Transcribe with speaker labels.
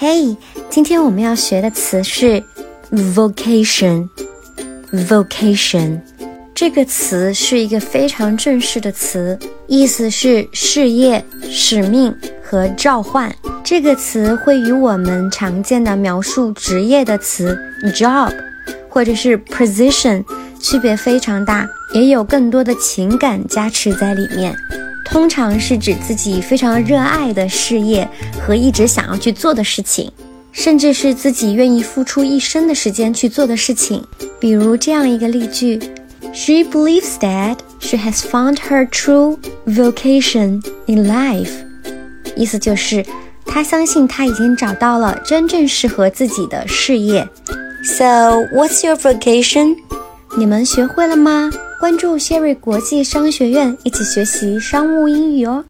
Speaker 1: 嘿，今天我们要学的词是 vocation。vocation 这个词是一个非常正式的词，意思是事业、使命和召唤。这个词会与我们常见的描述职业的词 job 或者是 position 区别非常大，也有更多的情感加持在里面。通常是指自己非常热爱的事业和一直想要去做的事情，甚至是自己愿意付出一生的时间去做的事情。比如这样一个例句：She believes that she has found her true vocation in life。意思就是她相信她已经找到了真正适合自己的事业。So what's your vocation？你们学会了吗？关注谢瑞国际商学院，一起学习商务英语哦。